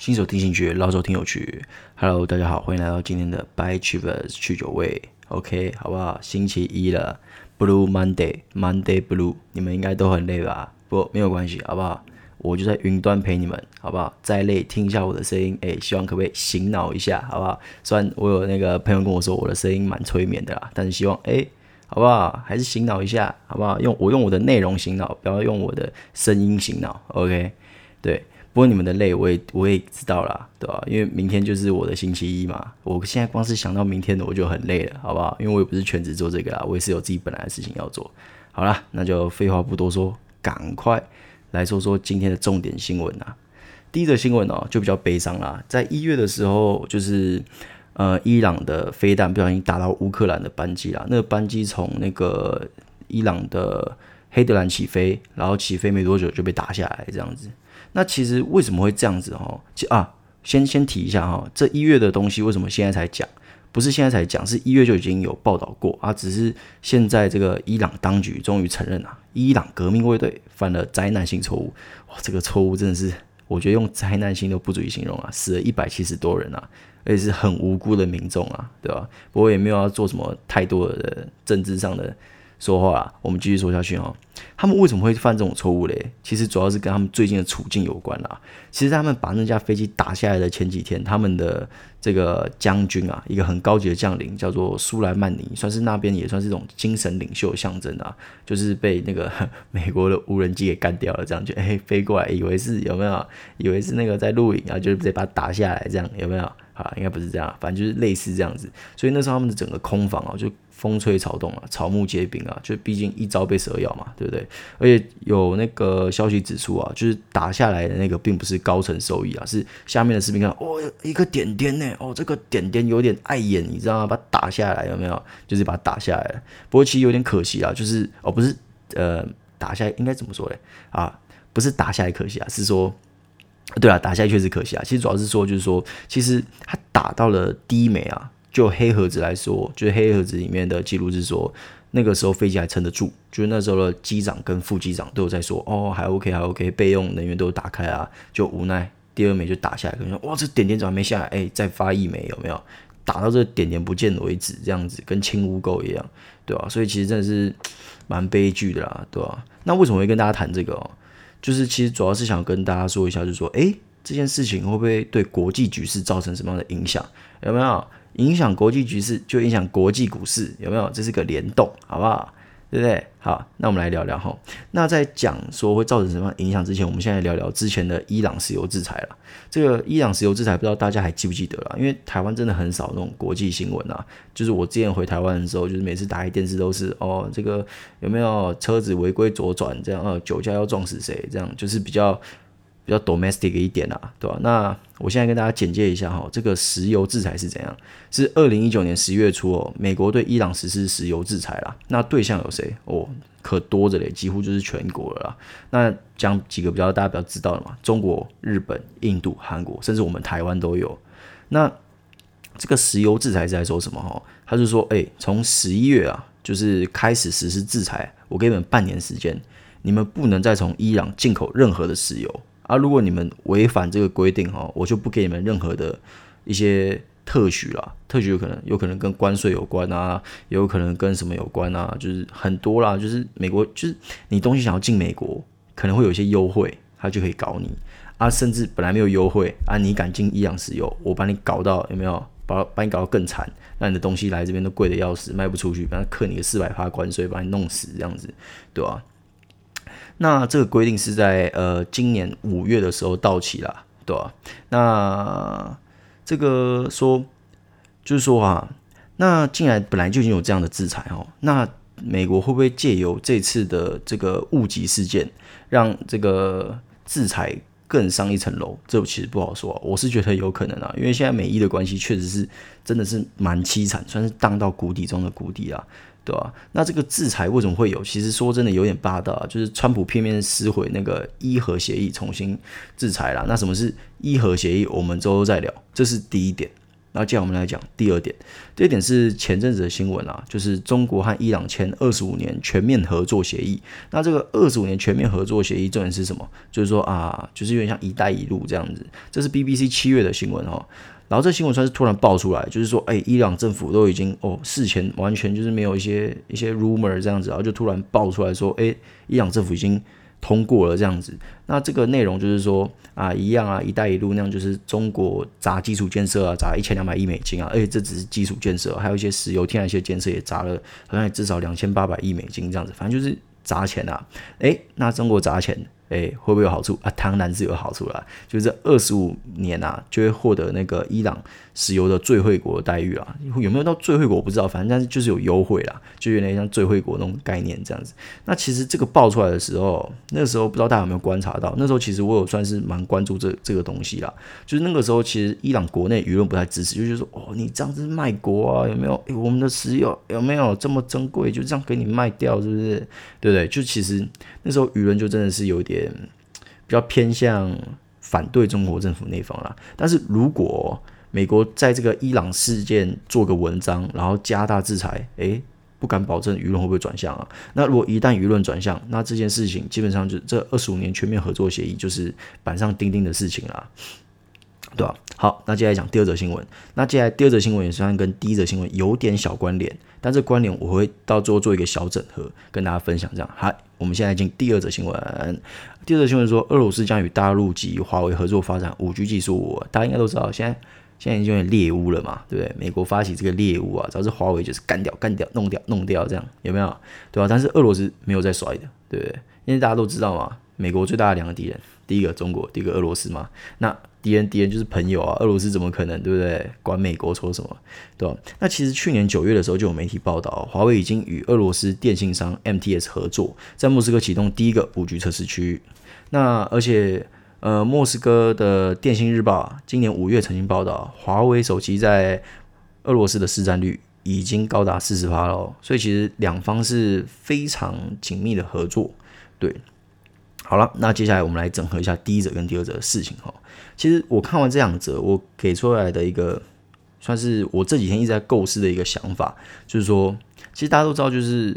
新手听进去，老手听有趣。Hello，大家好，欢迎来到今天的 By Chivers 去酒味。OK，好不好？星期一了，Blue Monday，Monday Blue，你们应该都很累吧？不，没有关系，好不好？我就在云端陪你们，好不好？再累，听一下我的声音，哎，希望可不可以醒脑一下，好不好？虽然我有那个朋友跟我说我的声音蛮催眠的啦，但是希望，哎。好不好？还是醒脑一下，好不好？用我用我的内容醒脑，不要用我的声音醒脑。OK，对。不过你们的累，我也我也知道啦，对吧？因为明天就是我的星期一嘛。我现在光是想到明天的，我就很累了，好不好？因为我也不是全职做这个啦，我也是有自己本来的事情要做。好啦，那就废话不多说，赶快来说说今天的重点新闻啊。第一则新闻哦，就比较悲伤啦，在一月的时候，就是。呃，伊朗的飞弹不小心打到乌克兰的班机啦。那个班机从那个伊朗的黑德兰起飞，然后起飞没多久就被打下来，这样子。那其实为什么会这样子？哈，啊，先先提一下哈，这一月的东西为什么现在才讲？不是现在才讲，是一月就已经有报道过啊。只是现在这个伊朗当局终于承认了，伊朗革命卫队犯了灾难性错误。哇，这个错误真的是，我觉得用灾难性都不足以形容啊，死了一百七十多人啊。而且是很无辜的民众啊，对吧？不过也没有要做什么太多的政治上的说话啊。我们继续说下去哦。他们为什么会犯这种错误嘞？其实主要是跟他们最近的处境有关啦。其实他们把那架飞机打下来的前几天，他们的这个将军啊，一个很高级的将领叫做苏莱曼尼，算是那边也算是一种精神领袖象征啊。就是被那个 美国的无人机给干掉了，这样就哎、飞过来，以为是有没有？以为是那个在录影啊，就是直接把它打下来，这样有没有？啊，应该不是这样，反正就是类似这样子。所以那时候他们的整个空防啊，就风吹草动啊，草木皆兵啊，就毕竟一朝被蛇咬嘛，对不对？而且有那个消息指出啊，就是打下来的那个并不是高层受益啊，是下面的士兵看，哦，一个点点呢，哦，这个点点有点碍眼，你知道吗？把它打下来有没有？就是把它打下来了。不过其实有点可惜啊，就是哦，不是，呃，打下来应该怎么说嘞？啊，不是打下来可惜啊，是说。对啊，打下来确实可惜啊。其实主要是说，就是说，其实他打到了第一枚啊，就黑盒子来说，就是黑盒子里面的记录是说，那个时候飞机还撑得住，就是那时候的机长跟副机长都有在说，哦，还 OK，还 OK，备用能源都打开啊，就无奈第二枚就打下来，可能说，哇，这点点怎么还没下来？哎，再发一枚有没有？打到这点点不见为止，这样子跟清污垢一样，对吧？所以其实真的是蛮悲剧的啦，对吧？那为什么会跟大家谈这个哦？就是其实主要是想跟大家说一下，就是说，哎，这件事情会不会对国际局势造成什么样的影响？有没有影响国际局势，就影响国际股市？有没有？这是个联动，好不好？对不对？好，那我们来聊聊哈。那在讲说会造成什么影响之前，我们现在聊聊之前的伊朗石油制裁了。这个伊朗石油制裁，不知道大家还记不记得了？因为台湾真的很少那种国际新闻啊。就是我之前回台湾的时候，就是每次打开电视都是哦，这个有没有车子违规左转这样？呃，酒驾要撞死谁？这样就是比较。比较 domestic 一点啊，对吧？那我现在跟大家简介一下哈，这个石油制裁是怎样？是二零一九年十月初哦，美国对伊朗实施石油制裁啦。那对象有谁？哦，可多着嘞，几乎就是全国了啦。那讲几个比较大家比较知道的嘛，中国、日本、印度、韩国，甚至我们台湾都有。那这个石油制裁是在说什么？哈，他是说，哎，从十一月啊，就是开始实施制裁，我给你们半年时间，你们不能再从伊朗进口任何的石油。啊，如果你们违反这个规定哈，我就不给你们任何的一些特许啦。特许有可能有可能跟关税有关啊，也有可能跟什么有关啊，就是很多啦。就是美国，就是你东西想要进美国，可能会有一些优惠，他就可以搞你啊。甚至本来没有优惠啊，你敢进伊朗石油，我把你搞到有没有？把把你搞到更惨，让你的东西来这边都贵的要死，卖不出去，把它克你个四百趴关税，把你弄死这样子，对吧？那这个规定是在呃今年五月的时候到期了，对吧？那这个说就是说啊，那既然本来就已经有这样的制裁哦，那美国会不会借由这次的这个误击事件，让这个制裁更上一层楼？这其实不好说，我是觉得有可能啊，因为现在美伊的关系确实是真的是蛮凄惨，算是荡到谷底中的谷底啊。对吧？那这个制裁为什么会有？其实说真的有点霸道啊，就是川普片面撕毁那个伊核协议，重新制裁了。那什么是伊核协议？我们之后再聊。这是第一点。那接下来我们来讲第二点，第二点是前阵子的新闻啊，就是中国和伊朗签二十五年全面合作协议。那这个二十五年全面合作协议重点是什么？就是说啊，就是有点像“一带一路”这样子。这是 BBC 七月的新闻哦。然后这新闻算是突然爆出来，就是说，哎，伊朗政府都已经哦事前完全就是没有一些一些 rumor 这样子，然后就突然爆出来说，哎，伊朗政府已经。通过了这样子，那这个内容就是说啊，一样啊，一带一路那样，就是中国砸基础建设啊，砸一千两百亿美金啊，而且这只是基础建设，还有一些石油、天然气建设也砸了，好像也至少两千八百亿美金这样子，反正就是砸钱啊，诶，那中国砸钱。哎，会不会有好处啊？当然是有好处啦，就是这二十五年啊，就会获得那个伊朗石油的最惠国的待遇啊。有没有到最惠国我不知道，反正但是就是有优惠啦，就有点像最惠国那种概念这样子。那其实这个爆出来的时候，那个时候不知道大家有没有观察到，那时候其实我有算是蛮关注这这个东西啦。就是那个时候其实伊朗国内舆论不太支持，就是说哦，你这样子卖国啊，有没有？哎，我们的石油有没有这么珍贵？就这样给你卖掉，是不是？对不对？就其实那时候舆论就真的是有点。比较偏向反对中国政府那方啦，但是如果美国在这个伊朗事件做个文章，然后加大制裁，诶，不敢保证舆论会不会转向啊？那如果一旦舆论转向，那这件事情基本上就这二十五年全面合作协议就是板上钉钉的事情啦。对吧？好，那接下来讲第二则新闻。那接下来第二则新闻也算跟第一则新闻有点小关联，但这关联我会到最后做一个小整合，跟大家分享。这样，好，我们现在进第二则新闻。第二则新闻说，俄罗斯将与大陆及华为合作发展五 G 技术。大家应该都知道，现在现在已经有点猎物了嘛，对不对？美国发起这个猎物啊，只要是华为就是干掉、干掉、弄掉、弄掉，这样有没有？对吧？但是俄罗斯没有在甩的，对不对？因为大家都知道嘛，美国最大的两个敌人，第一个中国，第一个俄罗斯嘛。那敌人敌人就是朋友啊，俄罗斯怎么可能对不对？管美国说什么，对吧？那其实去年九月的时候就有媒体报道，华为已经与俄罗斯电信商 MTS 合作，在莫斯科启动第一个五 G 测试区。那而且呃，莫斯科的电信日报今年五月曾经报道，华为手机在俄罗斯的市占率已经高达四十趴了，所以其实两方是非常紧密的合作，对。好了，那接下来我们来整合一下第一则跟第二则的事情哈。其实我看完这两则，我给出来的一个算是我这几天一直在构思的一个想法，就是说，其实大家都知道，就是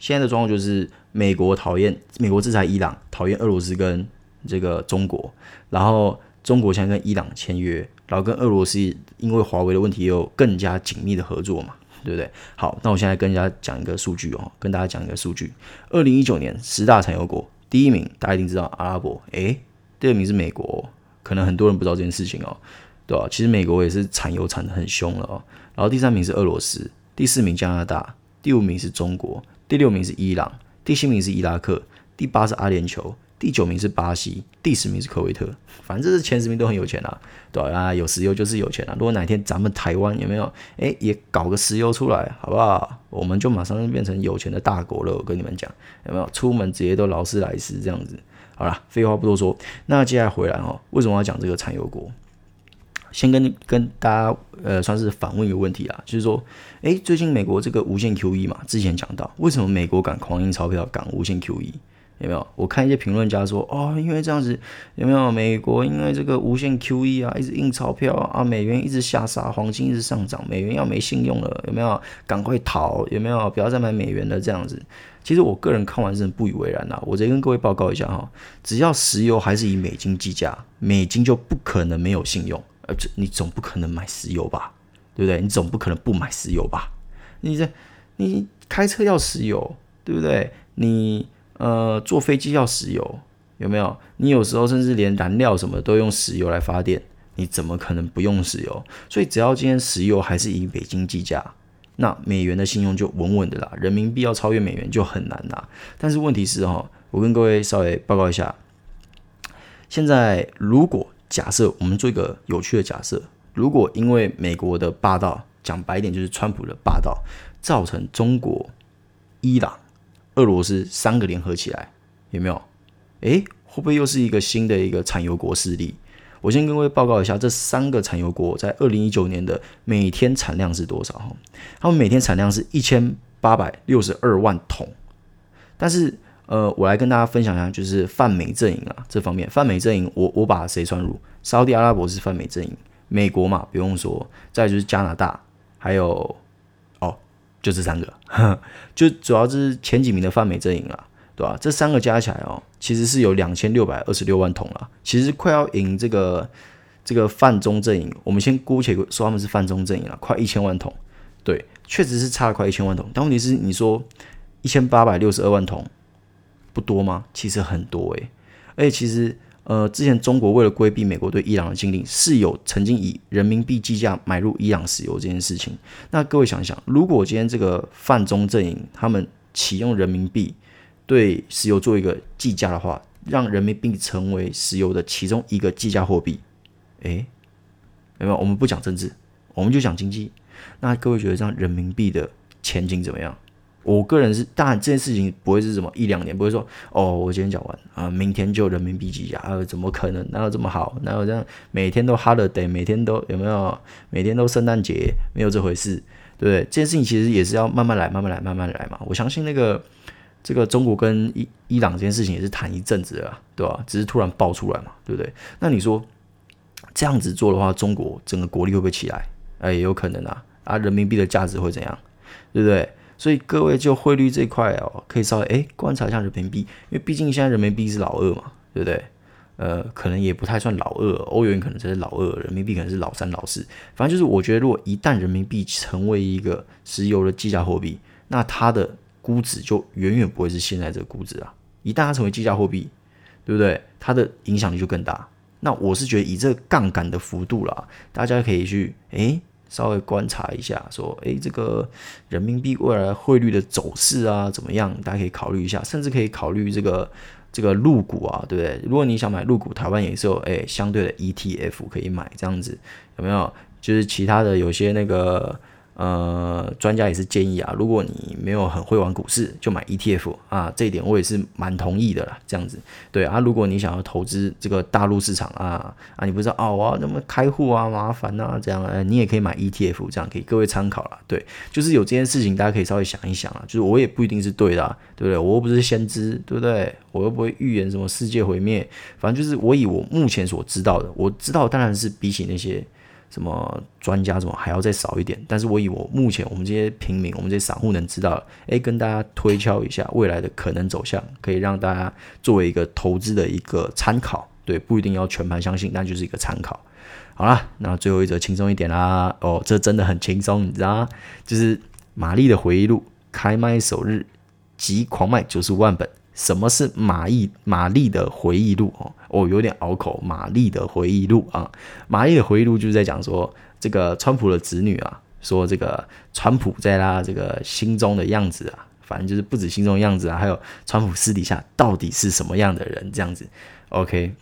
现在的状况就是美国讨厌美国制裁伊朗，讨厌俄罗斯跟这个中国，然后中国现在跟伊朗签约，然后跟俄罗斯因为华为的问题也有更加紧密的合作嘛，对不对？好，那我现在跟大家讲一个数据哦，跟大家讲一个数据，二零一九年十大产油国。第一名大家一定知道阿拉伯，诶，第二名是美国，可能很多人不知道这件事情哦，对吧？其实美国也是产油产的很凶了哦。然后第三名是俄罗斯，第四名加拿大，第五名是中国，第六名是伊朗，第七名是伊拉克，第八是阿联酋。第九名是巴西，第十名是科威特，反正这是前十名都很有钱啊，对啊，有石油就是有钱啊。如果哪天咱们台湾有没有，哎，也搞个石油出来，好不好？我们就马上就变成有钱的大国了。我跟你们讲，有没有？出门直接都劳斯莱斯这样子。好了，废话不多说，那接下来回来哦，为什么要讲这个产油国？先跟跟大家呃，算是反问一个问题啊，就是说，哎，最近美国这个无限 QE 嘛，之前讲到，为什么美国敢狂印钞票，敢无限 QE？有没有？我看一些评论家说，哦，因为这样子，有没有？美国因为这个无限 QE 啊，一直印钞票啊，美元一直下杀，黄金一直上涨，美元要没信用了，有没有？赶快逃，有没有？不要再买美元了，这样子。其实我个人看完是不以为然呐。我直接跟各位报告一下哈，只要石油还是以美金计价，美金就不可能没有信用，而且你总不可能买石油吧？对不对？你总不可能不买石油吧？你这你开车要石油，对不对？你。呃，坐飞机要石油，有没有？你有时候甚至连燃料什么都用石油来发电，你怎么可能不用石油？所以只要今天石油还是以美金计价，那美元的信用就稳稳的啦。人民币要超越美元就很难啦。但是问题是哈，我跟各位稍微报告一下，现在如果假设我们做一个有趣的假设，如果因为美国的霸道，讲白一点就是川普的霸道，造成中国、伊朗。俄罗斯三个联合起来，有没有？诶，会不会又是一个新的一个产油国势力？我先跟各位报告一下，这三个产油国在二零一九年的每天产量是多少？哈，他们每天产量是一千八百六十二万桶。但是，呃，我来跟大家分享一下，就是泛美阵营啊这方面，泛美阵营，我我把谁算入？沙地阿拉伯是泛美阵营，美国嘛，不用说，再就是加拿大，还有，就这三个，就主要是前几名的泛美阵营了，对吧？这三个加起来哦，其实是有两千六百二十六万桶了，其实快要赢这个这个泛中阵营。我们先姑且说他们是泛中阵营了，快一千万桶，对，确实是差了快一千万桶。但问题是，你说一千八百六十二万桶不多吗？其实很多诶、而且其实。呃，之前中国为了规避美国对伊朗的禁令，是有曾经以人民币计价买入伊朗石油这件事情。那各位想一想，如果今天这个泛中阵营他们启用人民币对石油做一个计价的话，让人民币成为石油的其中一个计价货币，诶，有没有？我们不讲政治，我们就讲经济。那各位觉得这样人民币的前景怎么样？我个人是，当然这件事情不会是什么一两年，不会说哦，我今天讲完啊，明天就人民币计价啊，怎么可能？哪有这么好？哪有这样每天都 holiday，每天都有没有？每天都圣诞节，没有这回事，对不对？这件事情其实也是要慢慢来，慢慢来，慢慢来嘛。我相信那个这个中国跟伊伊朗这件事情也是谈一阵子了，对吧？只是突然爆出来嘛，对不对？那你说这样子做的话，中国整个国力会不会起来？哎，也有可能啊，啊，人民币的价值会怎样？对不对？所以各位就汇率这块哦，可以稍微诶观察一下人民币，因为毕竟现在人民币是老二嘛，对不对？呃，可能也不太算老二，欧元可能才是老二，人民币可能是老三、老四。反正就是我觉得，如果一旦人民币成为一个石油的计价货币，那它的估值就远远不会是现在这个估值啊。一旦它成为计价货币，对不对？它的影响力就更大。那我是觉得以这个杠杆的幅度啦，大家可以去诶。稍微观察一下，说，诶，这个人民币未来汇率的走势啊，怎么样？大家可以考虑一下，甚至可以考虑这个这个入股啊，对不对？如果你想买入股，台湾也是有诶相对的 ETF 可以买，这样子有没有？就是其他的有些那个。呃，专家也是建议啊，如果你没有很会玩股市，就买 ETF 啊，这一点我也是蛮同意的啦。这样子，对啊，如果你想要投资这个大陆市场啊啊，你不知道哦，我要怎么开户啊，麻烦啊，这样，你也可以买 ETF，这样给各位参考啦。对，就是有这件事情，大家可以稍微想一想啊，就是我也不一定是对的，对不对？我又不是先知，对不对？我又不会预言什么世界毁灭，反正就是我以我目前所知道的，我知道当然是比起那些。什么专家什么还要再少一点，但是我以我目前我们这些平民，我们这些散户能知道，诶，跟大家推敲一下未来的可能走向，可以让大家作为一个投资的一个参考，对，不一定要全盘相信，那就是一个参考。好啦，那最后一则轻松一点啦，哦，这真的很轻松，你知道吗？就是玛丽的回忆录开卖首日即狂卖九十五万本。什么是玛丽玛丽的回忆录哦？哦，有点拗口。玛丽的回忆录啊，玛丽的回忆录就是在讲说，这个川普的子女啊，说这个川普在他这个心中的样子啊，反正就是不止心中的样子啊，还有川普私底下到底是什么样的人这样子。OK，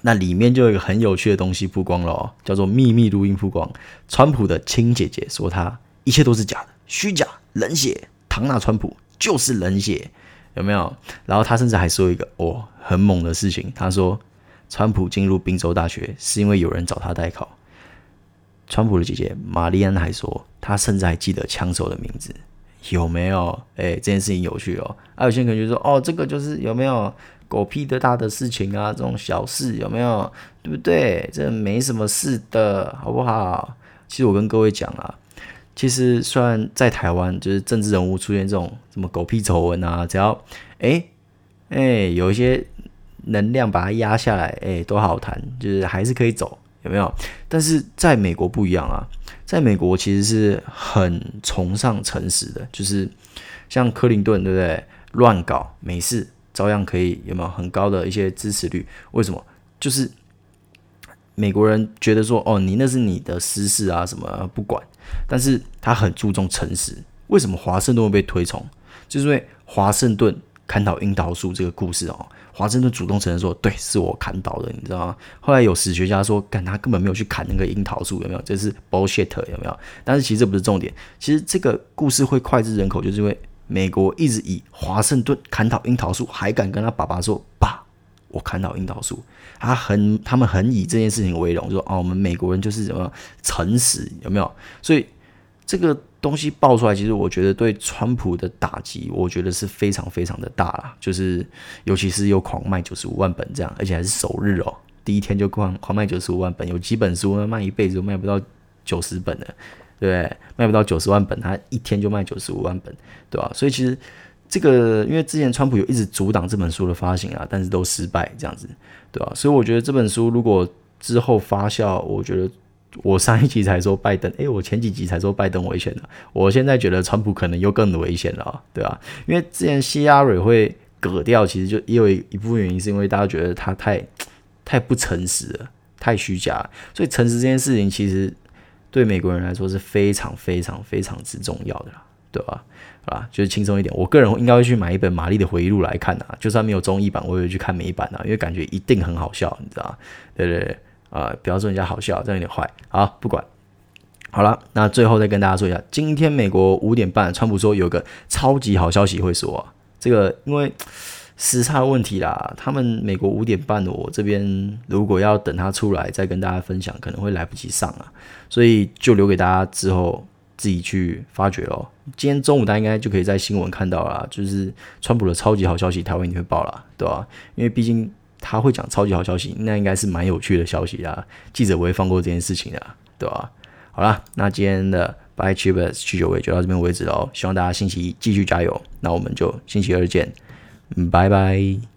那里面就有一个很有趣的东西曝光了哦，叫做秘密录音曝光。川普的亲姐姐说他一切都是假的，虚假、冷血，唐纳川普就是冷血。有没有？然后他甚至还说一个哦很猛的事情，他说川普进入宾州大学是因为有人找他代考。川普的姐姐玛丽安还说，他甚至还记得枪手的名字，有没有？哎，这件事情有趣哦。啊，有些人可能就说哦，这个就是有没有狗屁的大的事情啊？这种小事有没有？对不对？这没什么事的，好不好？其实我跟各位讲啊。其实，虽然在台湾，就是政治人物出现这种什么狗屁丑闻啊，只要哎哎有一些能量把它压下来，哎都好谈，就是还是可以走，有没有？但是在美国不一样啊，在美国其实是很崇尚诚实的，就是像克林顿，对不对？乱搞没事，照样可以有没有很高的一些支持率？为什么？就是。美国人觉得说，哦，你那是你的私事啊，什么不管。但是他很注重诚实。为什么华盛顿会被推崇？就是因为华盛顿砍倒樱桃树这个故事哦。华盛顿主动承认说，对，是我砍倒的，你知道吗？后来有史学家说，干他根本没有去砍那个樱桃树，有没有？这是 bullshit，有没有？但是其实这不是重点。其实这个故事会脍炙人口，就是因为美国一直以华盛顿砍倒樱桃树，还敢跟他爸爸说，爸。我砍倒樱桃树，他很，他们很以这件事情为荣，说哦，我们美国人就是什么诚实，有没有？所以这个东西爆出来，其实我觉得对川普的打击，我觉得是非常非常的大啦。就是尤其是又狂卖九十五万本这样，而且还是首日哦，第一天就狂狂卖九十五万本，有几本书卖一辈子都卖不到九十本的，对对？卖不到九十万本，他一天就卖九十五万本，对吧？所以其实这个，因为之前川普有一直阻挡这本书的发行啊，但是都失败这样子，对吧？所以我觉得这本书如果之后发酵，我觉得。我上一集才说拜登，诶、我前几集才说拜登危险了，我现在觉得川普可能又更危险了，对吧？因为之前希拉蕊会割掉，其实就因为一部分原因，是因为大家觉得他太太不诚实了，太虚假，所以诚实这件事情其实对美国人来说是非常非常非常之重要的啦，对吧？啊，就是轻松一点，我个人应该会去买一本玛丽的回忆录来看啊，就算没有中译版，我也会去看美版啊，因为感觉一定很好笑，你知道？对对对。啊、呃，不要说人家好笑，这样有点坏。好，不管。好了，那最后再跟大家说一下，今天美国五点半，川普说有个超级好消息会说啊，这个因为时差问题啦，他们美国五点半，我这边如果要等他出来再跟大家分享，可能会来不及上啊，所以就留给大家之后自己去发掘喽。今天中午大家应该就可以在新闻看到了，就是川普的超级好消息，台湾一定会报了，对吧？因为毕竟。他会讲超级好消息，那应该是蛮有趣的消息啦。记者不会放过这件事情的，对吧？好啦，那今天的 By Cheapers 去酒会就到这边为止喽。希望大家星期一继续加油，那我们就星期二见，拜拜。